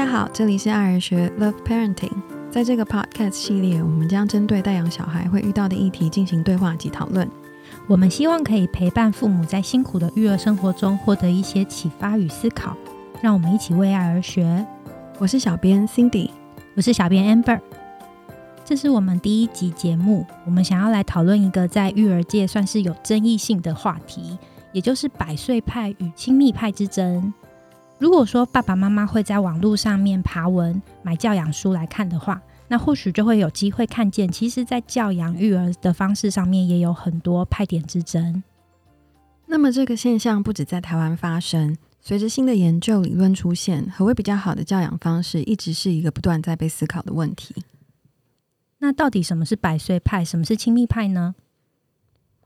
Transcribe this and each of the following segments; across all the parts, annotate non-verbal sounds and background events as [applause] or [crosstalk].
家好，这里是爱儿学 Love Parenting。在这个 podcast 系列，我们将针对带养小孩会遇到的议题进行对话及讨论。我们希望可以陪伴父母在辛苦的育儿生活中获得一些启发与思考。让我们一起为爱而学。我是小编 Cindy，我是小编 Amber。这是我们第一集节目，我们想要来讨论一个在育儿界算是有争议性的话题，也就是百岁派与亲密派之争。如果说爸爸妈妈会在网络上面爬文、买教养书来看的话，那或许就会有机会看见，其实，在教养育儿的方式上面也有很多派点之争。那么，这个现象不止在台湾发生，随着新的研究理论出现，何谓比较好的教养方式，一直是一个不断在被思考的问题。那到底什么是百岁派，什么是亲密派呢？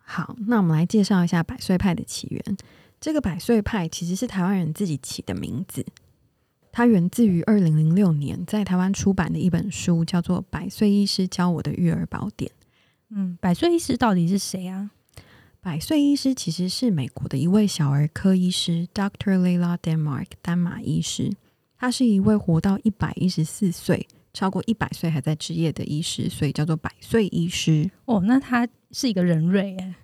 好，那我们来介绍一下百岁派的起源。这个百岁派其实是台湾人自己起的名字，它源自于二零零六年在台湾出版的一本书，叫做《百岁医师教我的育儿宝典》。嗯，百岁医师到底是谁啊？百岁医师其实是美国的一位小儿科医师，Dr. Layla Denmark 丹马医师。他是一位活到一百一十四岁，超过一百岁还在职业的医师，所以叫做百岁医师。哦，那他是一个人瑞哎。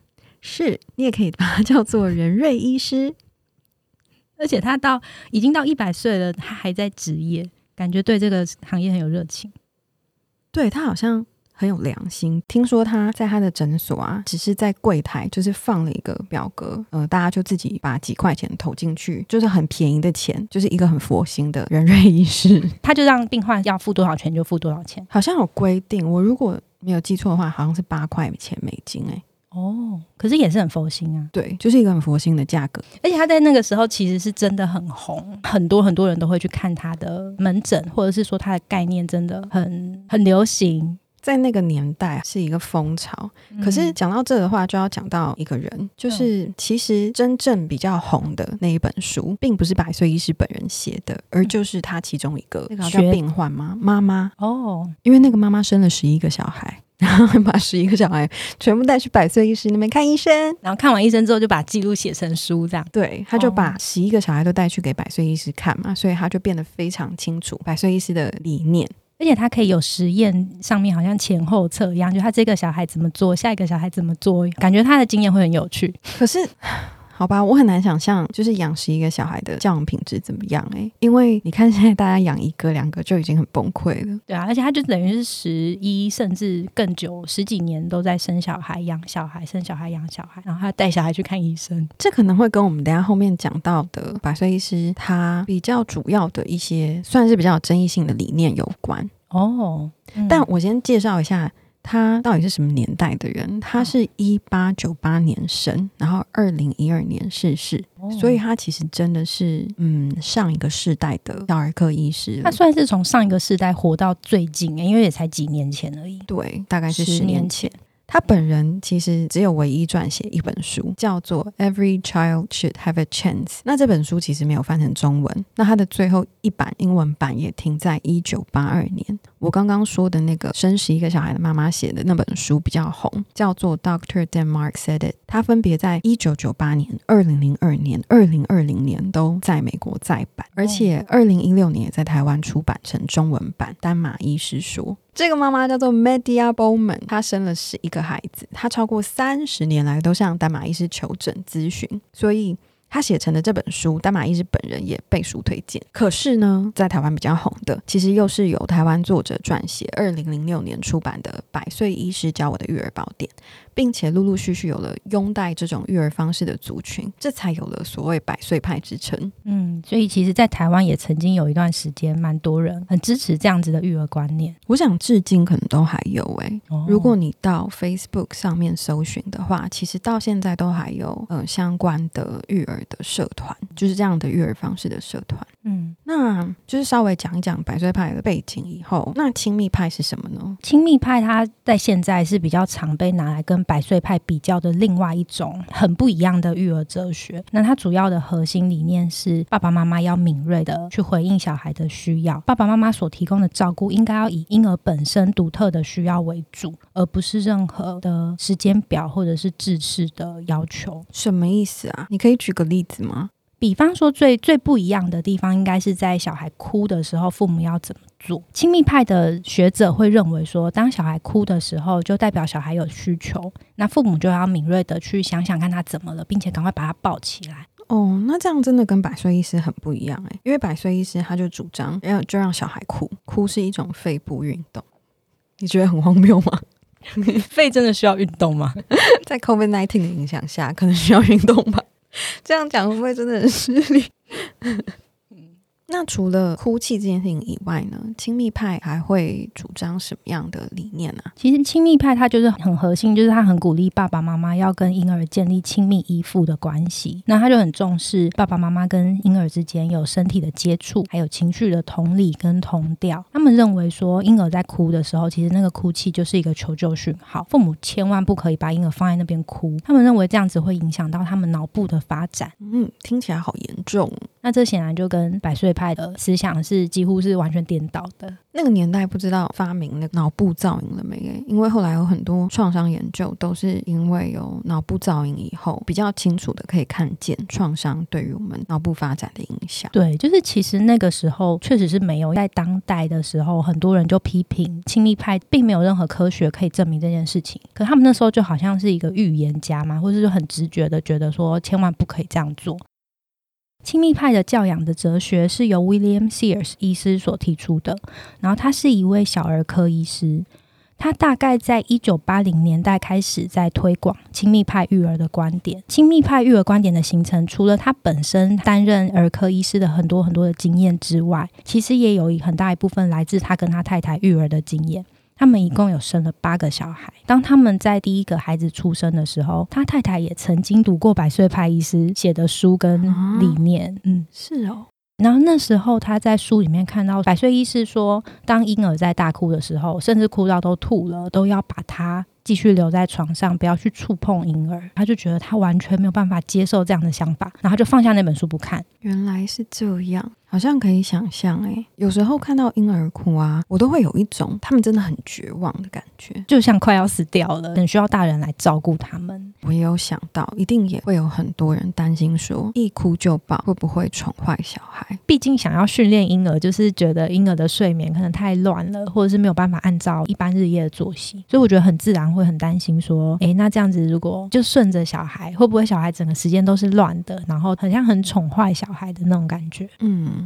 是你也可以把他叫做仁瑞医师，而且他到已经到一百岁了，他还在职业，感觉对这个行业很有热情。对他好像很有良心。听说他在他的诊所啊，只是在柜台就是放了一个表格，呃，大家就自己把几块钱投进去，就是很便宜的钱，就是一个很佛心的仁瑞医师。[laughs] 他就让病患要付多少钱就付多少钱，好像有规定。我如果没有记错的话，好像是八块钱美金哎。哦，可是也是很佛心啊，对，就是一个很佛心的价格，而且他在那个时候其实是真的很红，很多很多人都会去看他的门诊，或者是说他的概念真的很很流行，在那个年代是一个风潮。可是讲到这的话，就要讲到一个人，就是其实真正比较红的那一本书，并不是百岁医师本人写的，而就是他其中一个那个叫病患吗？妈妈。哦，因为那个妈妈生了十一个小孩。然 [laughs] 后把十一个小孩全部带去百岁医师那边看医生，然后看完医生之后就把记录写成书，这样。对，他就把十一个小孩都带去给百岁医师看嘛，所以他就变得非常清楚百岁医师的理念，而且他可以有实验，上面好像前后测一样，就他这个小孩怎么做，下一个小孩怎么做，感觉他的经验会很有趣。可是。好吧，我很难想象，就是养十一个小孩的教养品质怎么样哎？因为你看现在大家养一个两个就已经很崩溃了。对啊，而且他就等于是十一甚至更久十几年都在生小孩、养小孩、生小孩、养小孩，然后他带小孩去看医生。这可能会跟我们等下后面讲到的百岁医师他比较主要的一些算是比较有争议性的理念有关哦。但我先介绍一下。他到底是什么年代的人？他是一八九八年生，然后二零一二年逝世，所以他其实真的是嗯上一个世代的小儿科医师。他算是从上一个世代活到最近，因为也才几年前而已。对，大概是十年前。他本人其实只有唯一撰写一本书，叫做《Every Child Should Have a Chance》。那这本书其实没有翻成中文。那他的最后一版英文版也停在一九八二年。我刚刚说的那个生十一个小孩的妈妈写的那本书比较红，叫做《Doctor Denmark Said It》。它分别在一九九八年、二零零二年、二零二零年都在美国再版，而且二零一六年也在台湾出版成中文版。丹马医师说。这个妈妈叫做 Media Bowman，她生了十一个孩子，她超过三十年来都向丹马医师求诊咨询，所以。他写成的这本书，丹马医师本人也背书推荐。可是呢，在台湾比较红的，其实又是由台湾作者撰写，二零零六年出版的《百岁医师教我的育儿宝典》，并且陆陆续续有了拥戴这种育儿方式的族群，这才有了所谓“百岁派”之称。嗯，所以其实，在台湾也曾经有一段时间，蛮多人很支持这样子的育儿观念。我想，至今可能都还有诶。如果你到 Facebook 上面搜寻的话，其实到现在都还有呃相关的育儿。的社团就是这样的育儿方式的社团，嗯，那就是稍微讲一讲百岁派的背景以后，那亲密派是什么呢？亲密派它在现在是比较常被拿来跟百岁派比较的另外一种很不一样的育儿哲学。那它主要的核心理念是爸爸妈妈要敏锐的去回应小孩的需要，爸爸妈妈所提供的照顾应该要以婴儿本身独特的需要为主，而不是任何的时间表或者是制式的要求。什么意思啊？你可以举个。例子吗？比方说，最最不一样的地方，应该是在小孩哭的时候，父母要怎么做？亲密派的学者会认为说，当小孩哭的时候，就代表小孩有需求，那父母就要敏锐的去想想看他怎么了，并且赶快把他抱起来。哦，那这样真的跟百岁医师很不一样诶，因为百岁医师他就主张要就让小孩哭，哭是一种肺部运动。你觉得很荒谬吗？[laughs] 肺真的需要运动吗？[laughs] 在 COVID nineteen 的影响下，可能需要运动吧。这样讲会不会真的很失礼？那除了哭泣这件事情以外呢，亲密派还会主张什么样的理念呢？其实亲密派它就是很核心，就是他很鼓励爸爸妈妈要跟婴儿建立亲密依附的关系。那他就很重视爸爸妈妈跟婴儿之间有身体的接触，还有情绪的同理跟同调。他们认为说，婴儿在哭的时候，其实那个哭泣就是一个求救讯号，父母千万不可以把婴儿放在那边哭。他们认为这样子会影响到他们脑部的发展。嗯，听起来好严重。那这显然就跟百岁派的思想是几乎是完全颠倒的。那个年代不知道发明那脑部造影了没？因为后来有很多创伤研究都是因为有脑部造影以后，比较清楚的可以看见创伤对于我们脑部发展的影响。对，就是其实那个时候确实是没有。在当代的时候，很多人就批评亲密派，并没有任何科学可以证明这件事情。可他们那时候就好像是一个预言家嘛，或者是很直觉的觉得说，千万不可以这样做。亲密派的教养的哲学是由 William Sears 医师所提出的，然后他是一位小儿科医师，他大概在一九八零年代开始在推广亲密派育儿的观点。亲密派育儿观点的形成，除了他本身担任儿科医师的很多很多的经验之外，其实也有很大一部分来自他跟他太太育儿的经验。他们一共有生了八个小孩。当他们在第一个孩子出生的时候，他太太也曾经读过百岁派医师写的书跟理念。嗯，是哦。然后那时候他在书里面看到百岁医师说，当婴儿在大哭的时候，甚至哭到都吐了，都要把他继续留在床上，不要去触碰婴儿。他就觉得他完全没有办法接受这样的想法，然后就放下那本书不看。原来是这样。好像可以想象，哎，有时候看到婴儿哭啊，我都会有一种他们真的很绝望的感觉，就像快要死掉了，很需要大人来照顾他们。我也有想到，一定也会有很多人担心说，一哭就抱会不会宠坏小孩？毕竟想要训练婴儿，就是觉得婴儿的睡眠可能太乱了，或者是没有办法按照一般日夜的作息，所以我觉得很自然会很担心说，哎，那这样子如果就顺着小孩，会不会小孩整个时间都是乱的，然后很像很宠坏小孩的那种感觉？嗯。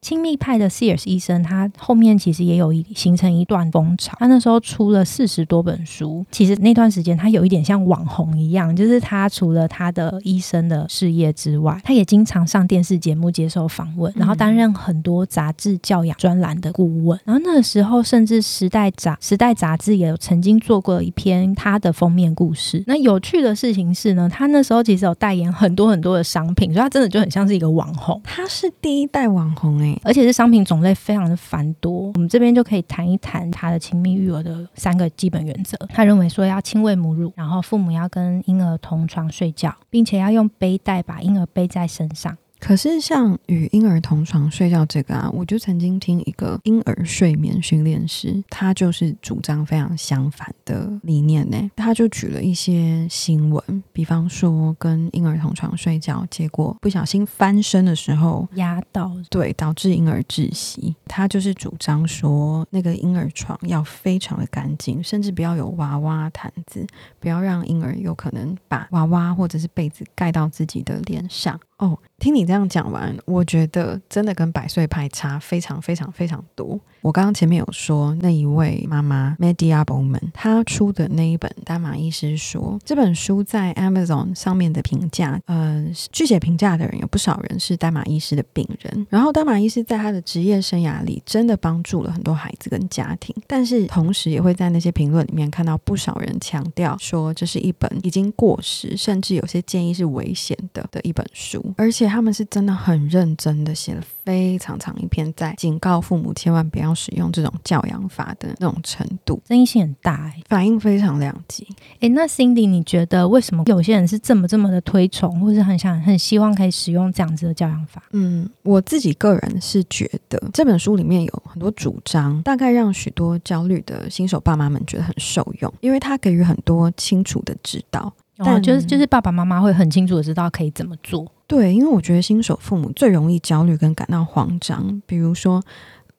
亲密派的 Sears 医生，他后面其实也有一形成一段风潮。他那时候出了四十多本书，其实那段时间他有一点像网红一样，就是他除了他的医生的事业之外，他也经常上电视节目接受访问，然后担任很多杂志教养专栏的顾问。然后那个时候，甚至《时代》杂《时代》杂志也有曾经做过一篇他的封面故事。那有趣的事情是呢，他那时候其实有代言很多很多的商品，所以他真的就很像是一个网红。他是第一代网红哎。而且是商品种类非常的繁多，我们这边就可以谈一谈他的亲密育儿的三个基本原则。他认为说要亲喂母乳，然后父母要跟婴儿同床睡觉，并且要用背带把婴儿背在身上。可是，像与婴儿同床睡觉这个啊，我就曾经听一个婴儿睡眠训练师，他就是主张非常相反的理念呢。他就举了一些新闻，比方说跟婴儿同床睡觉，结果不小心翻身的时候压到，对，导致婴儿窒息。他就是主张说，那个婴儿床要非常的干净，甚至不要有娃娃毯子，不要让婴儿有可能把娃娃或者是被子盖到自己的脸上。哦，听你这样讲完，我觉得真的跟百岁派差非常非常非常多。我刚刚前面有说那一位妈妈 Media Bowman，她出的那一本《丹马医师说》这本书在 Amazon 上面的评价，呃，拒写评价的人有不少人是丹马医师的病人。然后丹马医师在他的职业生涯里真的帮助了很多孩子跟家庭，但是同时也会在那些评论里面看到不少人强调说这是一本已经过时，甚至有些建议是危险的的一本书。而且他们是真的很认真的写了非常长一篇，在警告父母千万不要使用这种教养法的那种程度，争议性很大，哎，反应非常两极。哎，那 Cindy，你觉得为什么有些人是这么这么的推崇，或是很想很希望可以使用这样子的教养法？嗯，我自己个人是觉得这本书里面有很多主张，大概让许多焦虑的新手爸妈们觉得很受用，因为他给予很多清楚的指导。哦，就是就是爸爸妈妈会很清楚的知道可以怎么做。对，因为我觉得新手父母最容易焦虑跟感到慌张，比如说。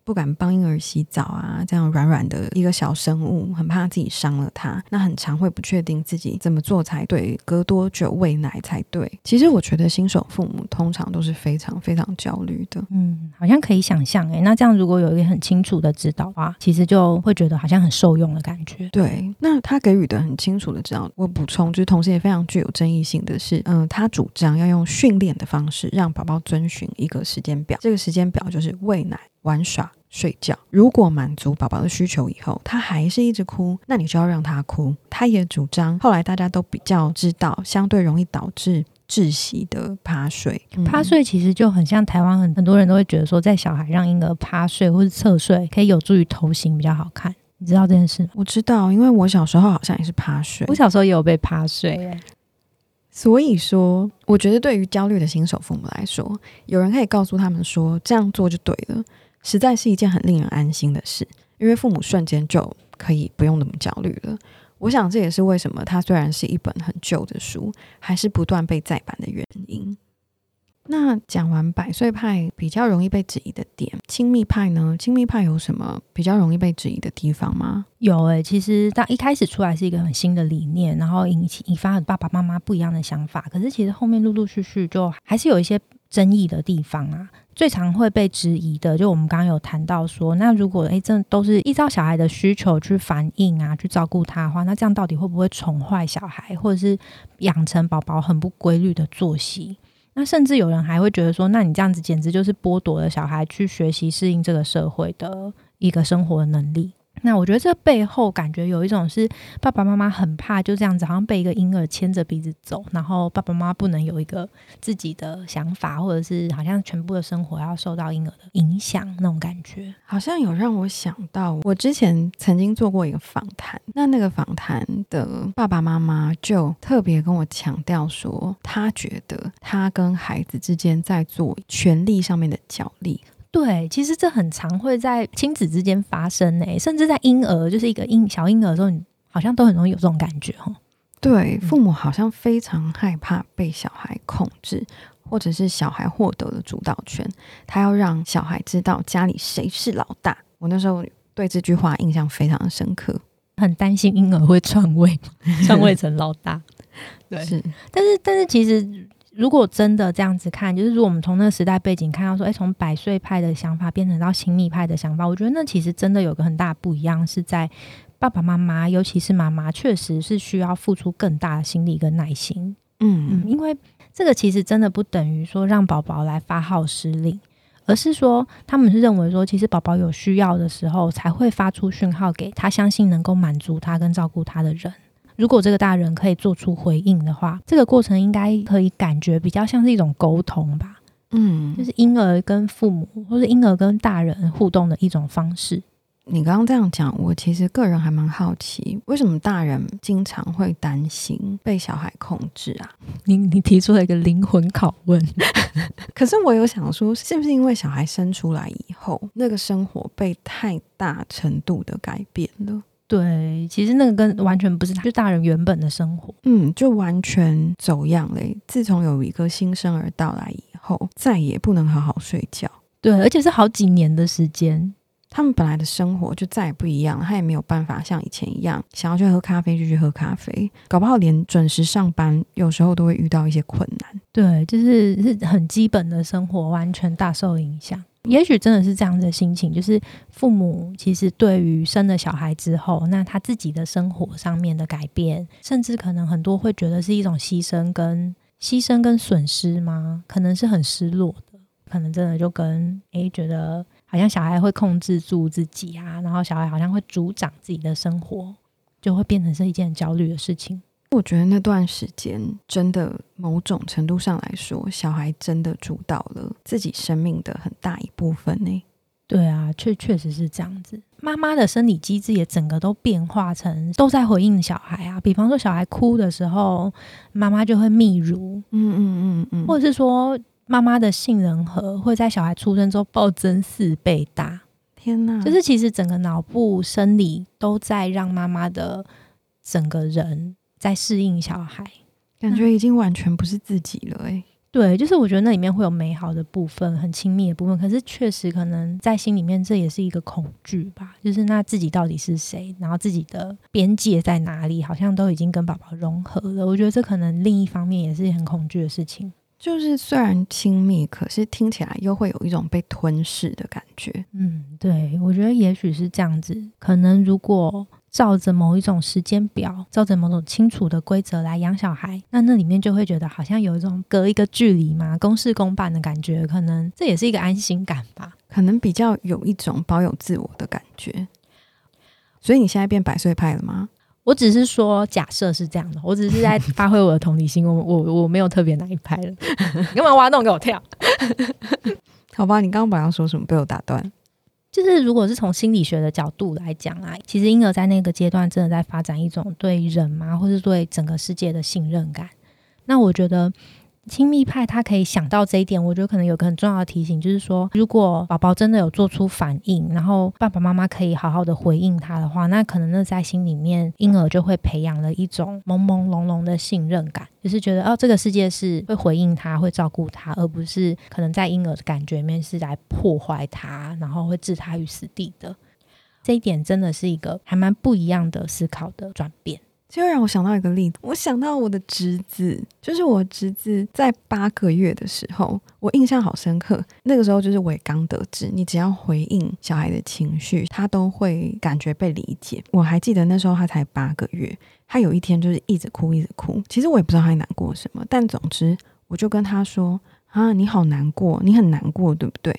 不敢帮婴儿洗澡啊，这样软软的一个小生物，很怕自己伤了它。那很常会不确定自己怎么做才对，隔多久喂奶才对。其实我觉得新手父母通常都是非常非常焦虑的。嗯，好像可以想象诶。那这样如果有一个很清楚的指导的话，其实就会觉得好像很受用的感觉。对，那他给予的很清楚的指导，我补充就是同时也非常具有争议性的是，嗯，他主张要用训练的方式让宝宝遵循一个时间表，这个时间表就是喂奶、玩耍。睡觉，如果满足宝宝的需求以后，他还是一直哭，那你就要让他哭。他也主张，后来大家都比较知道，相对容易导致窒息的趴睡。趴睡其实就很像台湾很很多人都会觉得说，在小孩让婴儿趴睡或者侧睡，可以有助于头型比较好看。你知道这件事吗？我知道，因为我小时候好像也是趴睡。我小时候也有被趴睡，所以说，我觉得对于焦虑的新手父母来说，有人可以告诉他们说，这样做就对了。实在是一件很令人安心的事，因为父母瞬间就可以不用那么焦虑了。我想这也是为什么它虽然是一本很旧的书，还是不断被再版的原因。那讲完百岁派比较容易被质疑的点，亲密派呢？亲密派有什么比较容易被质疑的地方吗？有诶，其实当一开始出来是一个很新的理念，然后引起引发爸爸妈妈不一样的想法，可是其实后面陆陆续续就还是有一些争议的地方啊。最常会被质疑的，就我们刚刚有谈到说，那如果诶，这都是依照小孩的需求去反应啊，去照顾他的话，那这样到底会不会宠坏小孩，或者是养成宝宝很不规律的作息？那甚至有人还会觉得说，那你这样子简直就是剥夺了小孩去学习适应这个社会的一个生活能力。那我觉得这背后感觉有一种是爸爸妈妈很怕就这样子，好像被一个婴儿牵着鼻子走，然后爸爸妈妈不能有一个自己的想法，或者是好像全部的生活要受到婴儿的影响那种感觉，好像有让我想到我之前曾经做过一个访谈，那那个访谈的爸爸妈妈就特别跟我强调说，他觉得他跟孩子之间在做权力上面的角力。对，其实这很常会在亲子之间发生诶，甚至在婴儿就是一个婴小婴儿的时候，你好像都很容易有这种感觉哈。对，父母好像非常害怕被小孩控制，或者是小孩获得了主导权，他要让小孩知道家里谁是老大。我那时候对这句话印象非常的深刻，很担心婴儿会篡位，篡位 [laughs] 成老大。对，是，但是但是其实。如果真的这样子看，就是如果我们从那个时代背景看到说，哎，从百岁派的想法变成到亲密派的想法，我觉得那其实真的有个很大不一样，是在爸爸妈妈，尤其是妈妈，确实是需要付出更大的心力跟耐心。嗯嗯，因为这个其实真的不等于说让宝宝来发号施令，而是说他们是认为说，其实宝宝有需要的时候才会发出讯号给他，相信能够满足他跟照顾他的人。如果这个大人可以做出回应的话，这个过程应该可以感觉比较像是一种沟通吧。嗯，就是婴儿跟父母，或者婴儿跟大人互动的一种方式。你刚刚这样讲，我其实个人还蛮好奇，为什么大人经常会担心被小孩控制啊？你你提出了一个灵魂拷问。[laughs] 可是我有想说，是不是因为小孩生出来以后，那个生活被太大程度的改变了？对，其实那个跟完全不是，就大人原本的生活，嗯，就完全走样嘞。自从有一个新生儿到来以后，再也不能好好睡觉。对，而且是好几年的时间，他们本来的生活就再也不一样，他也没有办法像以前一样，想要去喝咖啡就去喝咖啡，搞不好连准时上班，有时候都会遇到一些困难。对，就是是很基本的生活，完全大受影响。也许真的是这样的心情，就是父母其实对于生了小孩之后，那他自己的生活上面的改变，甚至可能很多会觉得是一种牺牲跟牺牲跟损失吗？可能是很失落的，可能真的就跟诶觉得好像小孩会控制住自己啊，然后小孩好像会主掌自己的生活，就会变成是一件很焦虑的事情。我觉得那段时间真的某种程度上来说，小孩真的主导了自己生命的很大一部分呢。对啊，确确实是这样子。妈妈的生理机制也整个都变化成都在回应小孩啊。比方说，小孩哭的时候，妈妈就会泌乳，嗯嗯嗯嗯，或者是说，妈妈的杏仁核会在小孩出生之后暴增四倍大。天哪！就是其实整个脑部生理都在让妈妈的整个人。在适应小孩，感觉已经完全不是自己了诶。对，就是我觉得那里面会有美好的部分，很亲密的部分，可是确实可能在心里面这也是一个恐惧吧，就是那自己到底是谁，然后自己的边界在哪里，好像都已经跟宝宝融合了。我觉得这可能另一方面也是很恐惧的事情，就是虽然亲密，可是听起来又会有一种被吞噬的感觉。嗯，对，我觉得也许是这样子，可能如果。照着某一种时间表，照着某种清楚的规则来养小孩，那那里面就会觉得好像有一种隔一个距离嘛，公事公办的感觉，可能这也是一个安心感吧，可能比较有一种保有自我的感觉。所以你现在变百岁派了吗？我只是说假设是这样的，我只是在发挥我的同理心，我我我没有特别哪一派了，[laughs] 你干嘛挖洞给我跳？[laughs] 好吧，你刚刚本来要说什么被我打断？就是如果是从心理学的角度来讲啊，其实婴儿在那个阶段真的在发展一种对人嘛，或是对整个世界的信任感。那我觉得。亲密派他可以想到这一点，我觉得可能有个很重要的提醒，就是说，如果宝宝真的有做出反应，然后爸爸妈妈可以好好的回应他的话，那可能那在心里面，婴儿就会培养了一种朦朦胧胧的信任感，就是觉得哦，这个世界是会回应他，会照顾他，而不是可能在婴儿的感觉里面是来破坏他，然后会置他于死地的。这一点真的是一个还蛮不一样的思考的转变。就让我想到一个例子，我想到我的侄子，就是我侄子在八个月的时候，我印象好深刻。那个时候就是我也刚得知，你只要回应小孩的情绪，他都会感觉被理解。我还记得那时候他才八个月，他有一天就是一直哭，一直哭。其实我也不知道他难过什么，但总之我就跟他说：“啊，你好难过，你很难过，对不对？”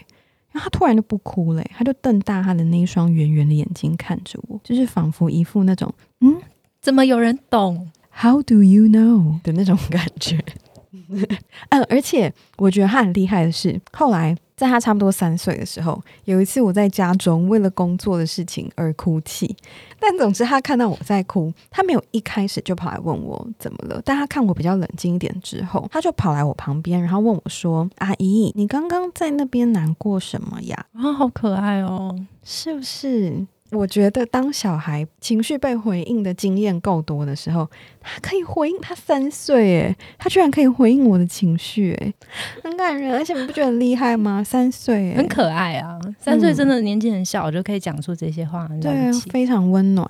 然后他突然就不哭了，他就瞪大他的那一双圆圆的眼睛看着我，就是仿佛一副那种嗯。怎么有人懂？How do you know 的那种感觉？[laughs] 嗯，而且我觉得他很厉害的是，后来在他差不多三岁的时候，有一次我在家中为了工作的事情而哭泣，但总之他看到我在哭，他没有一开始就跑来问我怎么了，但他看我比较冷静一点之后，他就跑来我旁边，然后问我说：“阿姨，你刚刚在那边难过什么呀？”啊，好可爱哦，是不是？我觉得当小孩情绪被回应的经验够多的时候，他可以回应。他三岁，诶，他居然可以回应我的情绪，诶，[laughs] 很感人。而且你不觉得很厉害吗？三岁，很可爱啊！三岁真的年纪很小，就可以讲出这些话，对，非常温暖。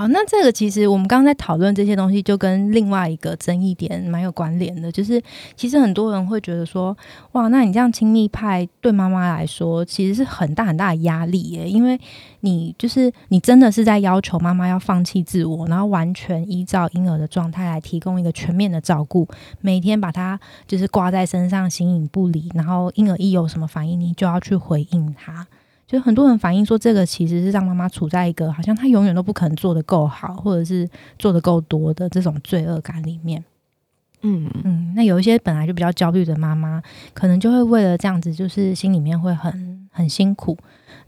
好，那这个其实我们刚刚在讨论这些东西，就跟另外一个争议点蛮有关联的，就是其实很多人会觉得说，哇，那你这样亲密派对妈妈来说，其实是很大很大的压力耶，因为你就是你真的是在要求妈妈要放弃自我，然后完全依照婴儿的状态来提供一个全面的照顾，每天把他就是挂在身上，形影不离，然后婴儿一有什么反应，你就要去回应他。就很多人反映说，这个其实是让妈妈处在一个好像她永远都不可能做得够好，或者是做得够多的这种罪恶感里面。嗯嗯，那有一些本来就比较焦虑的妈妈，可能就会为了这样子，就是心里面会很很辛苦。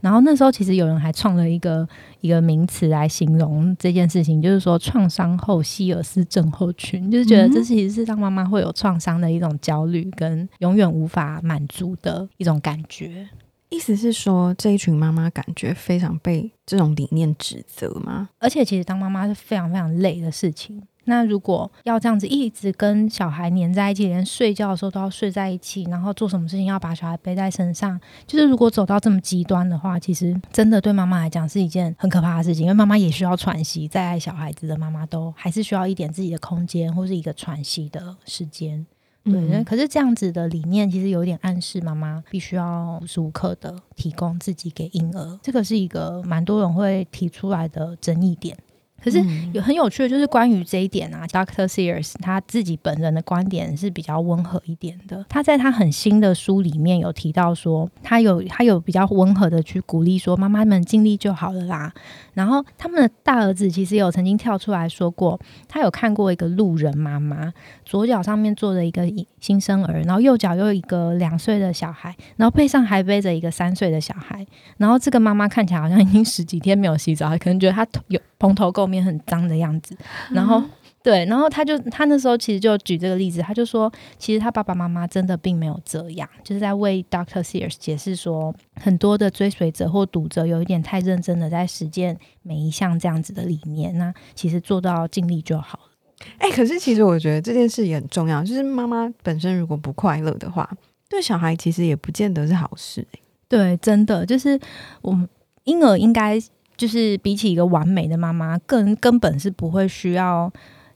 然后那时候其实有人还创了一个一个名词来形容这件事情，就是说创伤后希尔斯症候群，就是觉得这其实是让妈妈会有创伤的一种焦虑，跟永远无法满足的一种感觉。意思是说，这一群妈妈感觉非常被这种理念指责吗？而且，其实当妈妈是非常非常累的事情。那如果要这样子一直跟小孩黏在一起，连睡觉的时候都要睡在一起，然后做什么事情要把小孩背在身上，就是如果走到这么极端的话，其实真的对妈妈来讲是一件很可怕的事情。因为妈妈也需要喘息，再爱小孩子的妈妈都还是需要一点自己的空间或是一个喘息的时间。对，可是这样子的理念其实有点暗示妈妈必须要无时无刻的提供自己给婴儿，这个是一个蛮多人会提出来的争议点。可是有很有趣的，就是关于这一点啊，Doctor Sears 他自己本人的观点是比较温和一点的。他在他很新的书里面有提到说，他有他有比较温和的去鼓励说，妈妈们尽力就好了啦。然后他们的大儿子其实有曾经跳出来说过，他有看过一个路人妈妈，左脚上面坐着一个新生儿，然后右脚又一个两岁的小孩，然后背上还背着一个三岁的小孩，然后这个妈妈看起来好像已经十几天没有洗澡，可能觉得她有蓬头垢面、很脏的样子。然后对，然后他就他那时候其实就举这个例子，他就说，其实他爸爸妈妈真的并没有这样，就是在为 Doctor Sears 解释说，很多的追随者或读者有一点太认真的在实践每一项这样子的理念，那其实做到尽力就好了。哎、可是其实我觉得这件事也很重要，就是妈妈本身如果不快乐的话，对小孩其实也不见得是好事、欸。对，真的就是我们婴儿应该就是比起一个完美的妈妈，更根本是不会需要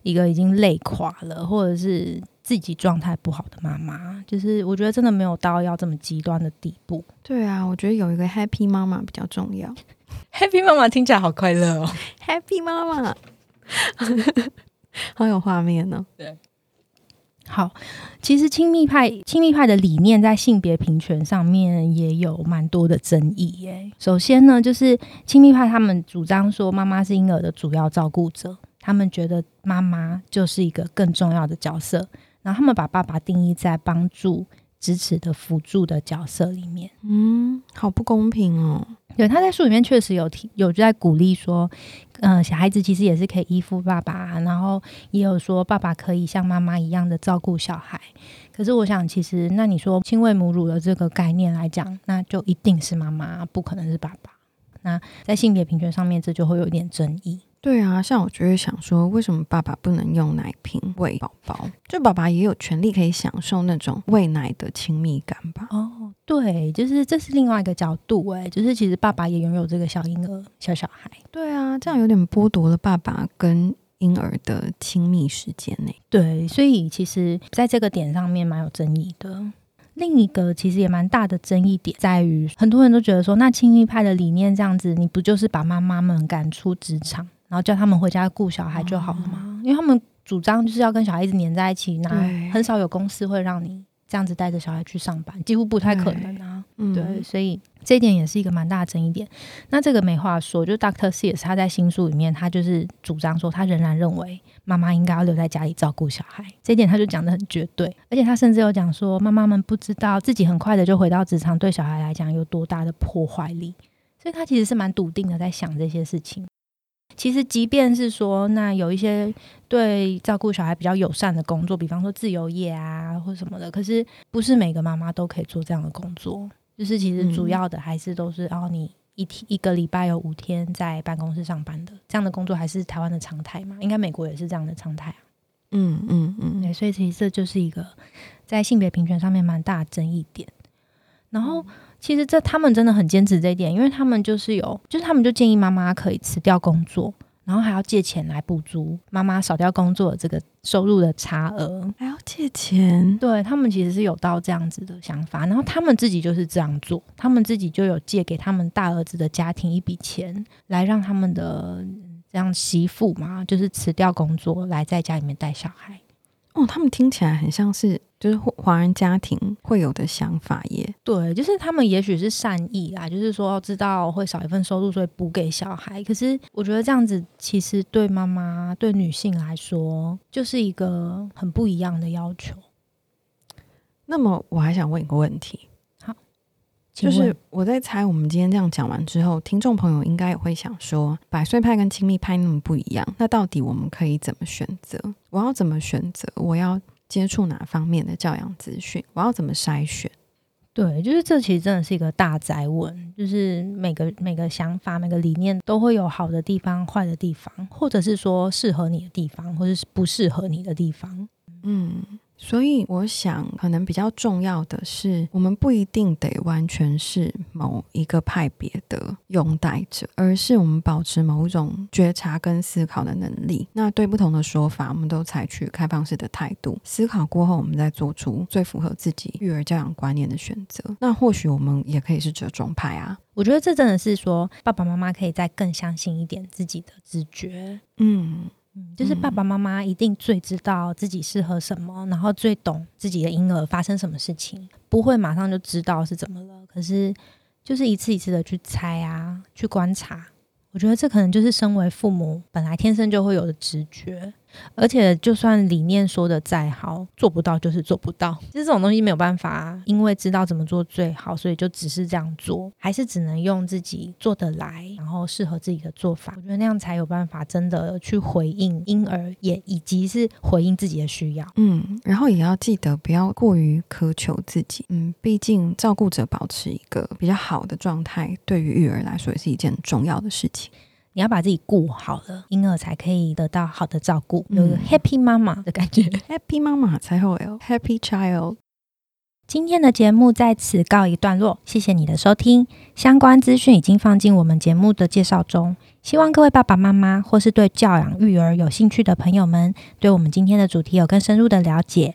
一个已经累垮了或者是自己状态不好的妈妈。就是我觉得真的没有到要这么极端的地步。对啊，我觉得有一个 happy 妈妈比较重要。Happy 妈妈听起来好快乐哦。happy 妈妈，好有画面呢、好，其实亲密派亲密派的理念在性别平权上面也有蛮多的争议耶。首先呢，就是亲密派他们主张说妈妈是婴儿的主要照顾者，他们觉得妈妈就是一个更重要的角色，然后他们把爸爸定义在帮助、支持的辅助的角色里面。嗯，好不公平哦。对，他在书里面确实有提有在鼓励说，呃，小孩子其实也是可以依附爸爸，然后也有说爸爸可以像妈妈一样的照顾小孩。可是我想，其实那你说亲喂母乳的这个概念来讲，那就一定是妈妈，不可能是爸爸。那在性别平权上面，这就会有一点争议。对啊，像我就会想说，为什么爸爸不能用奶瓶喂宝宝？就爸爸也有权利可以享受那种喂奶的亲密感吧？哦，对，就是这是另外一个角度，诶，就是其实爸爸也拥有这个小婴儿、小小孩。对啊，这样有点剥夺了爸爸跟婴儿的亲密时间呢。对，所以其实在这个点上面蛮有争议的。另一个其实也蛮大的争议点在于，很多人都觉得说，那亲密派的理念这样子，你不就是把妈妈们赶出职场，然后叫他们回家顾小孩就好了吗？因为他们主张就是要跟小孩一直黏在一起，那对很少有公司会让你这样子带着小孩去上班，几乎不太可能啊。嗯，对，所以这一点也是一个蛮大的争议点。那这个没话说，就 Doctor Sears 他在新书里面，他就是主张说，他仍然认为妈妈应该要留在家里照顾小孩。这一点他就讲的很绝对，而且他甚至有讲说，妈妈们不知道自己很快的就回到职场，对小孩来讲有多大的破坏力。所以他其实是蛮笃定的在想这些事情。其实，即便是说，那有一些对照顾小孩比较友善的工作，比方说自由业啊，或什么的，可是不是每个妈妈都可以做这样的工作。就是其实主要的还是都是，哦，你一天一个礼拜有五天在办公室上班的这样的工作，还是台湾的常态嘛？应该美国也是这样的常态啊。嗯嗯嗯，对，所以其实这就是一个在性别平权上面蛮大的争议点。然后，其实这他们真的很坚持这一点，因为他们就是有，就是他们就建议妈妈可以辞掉工作，然后还要借钱来补足妈妈少掉工作的这个收入的差额。还要借钱，对他们其实是有到这样子的想法，然后他们自己就是这样做，他们自己就有借给他们大儿子的家庭一笔钱，来让他们的嗯这样媳妇嘛，就是辞掉工作来在家里面带小孩。哦，他们听起来很像是就是华华人家庭会有的想法耶。对，就是他们也许是善意啊，就是说知道会少一份收入，所以补给小孩。可是我觉得这样子其实对妈妈、对女性来说，就是一个很不一样的要求。那么我还想问一个问题，好就是我在猜，我们今天这样讲完之后，听众朋友应该也会想说，百岁派跟亲密派那么不一样，那到底我们可以怎么选择？我要怎么选择？我要接触哪方面的教养资讯？我要怎么筛选？对，就是这其实真的是一个大宅问，就是每个每个想法、每个理念都会有好的地方、坏的地方，或者是说适合你的地方，或者是不适合你的地方。嗯，所以我想，可能比较重要的是，我们不一定得完全是某一个派别的拥戴者，而是我们保持某种觉察跟思考的能力。那对不同的说法，我们都采取开放式的态度，思考过后，我们再做出最符合自己育儿教养观念的选择。那或许我们也可以是折中派啊。我觉得这真的是说，爸爸妈妈可以再更相信一点自己的直觉。嗯，嗯，就是爸爸妈妈一定最知道自己适合什么，然后最懂自己的婴儿发生什么事情，不会马上就知道是怎么了。可是就是一次一次的去猜啊，去观察。我觉得这可能就是身为父母本来天生就会有的直觉，而且就算理念说的再好，做不到就是做不到。其实这种东西没有办法，因为知道怎么做最好，所以就只是这样做，还是只能用自己做得来，然后适合自己的做法。我觉得那样才有办法真的去回应婴儿，也以及是回应自己的需要。嗯，然后也要记得不要过于苛求自己。嗯，毕竟照顾者保持一个比较好的状态，对于育儿来说也是一件很重要的事情。你要把自己顾好了，婴儿才可以得到好的照顾，有个嗯 Happy 妈妈的感觉。Happy 妈妈才会有 Happy Child。今天的节目在此告一段落，谢谢你的收听。相关资讯已经放进我们节目的介绍中，希望各位爸爸妈妈或是对教养育儿有兴趣的朋友们，对我们今天的主题有更深入的了解。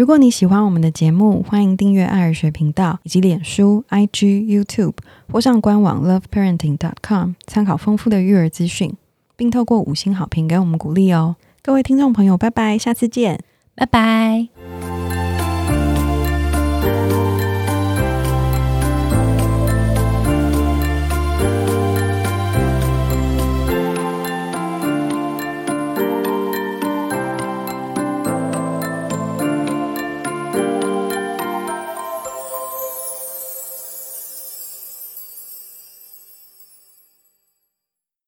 如果你喜欢我们的节目，欢迎订阅爱儿学频道以及脸书、IG、YouTube，或上官网 loveparenting.com 参考丰富的育儿资讯，并透过五星好评给我们鼓励哦。各位听众朋友，拜拜，下次见。拜拜。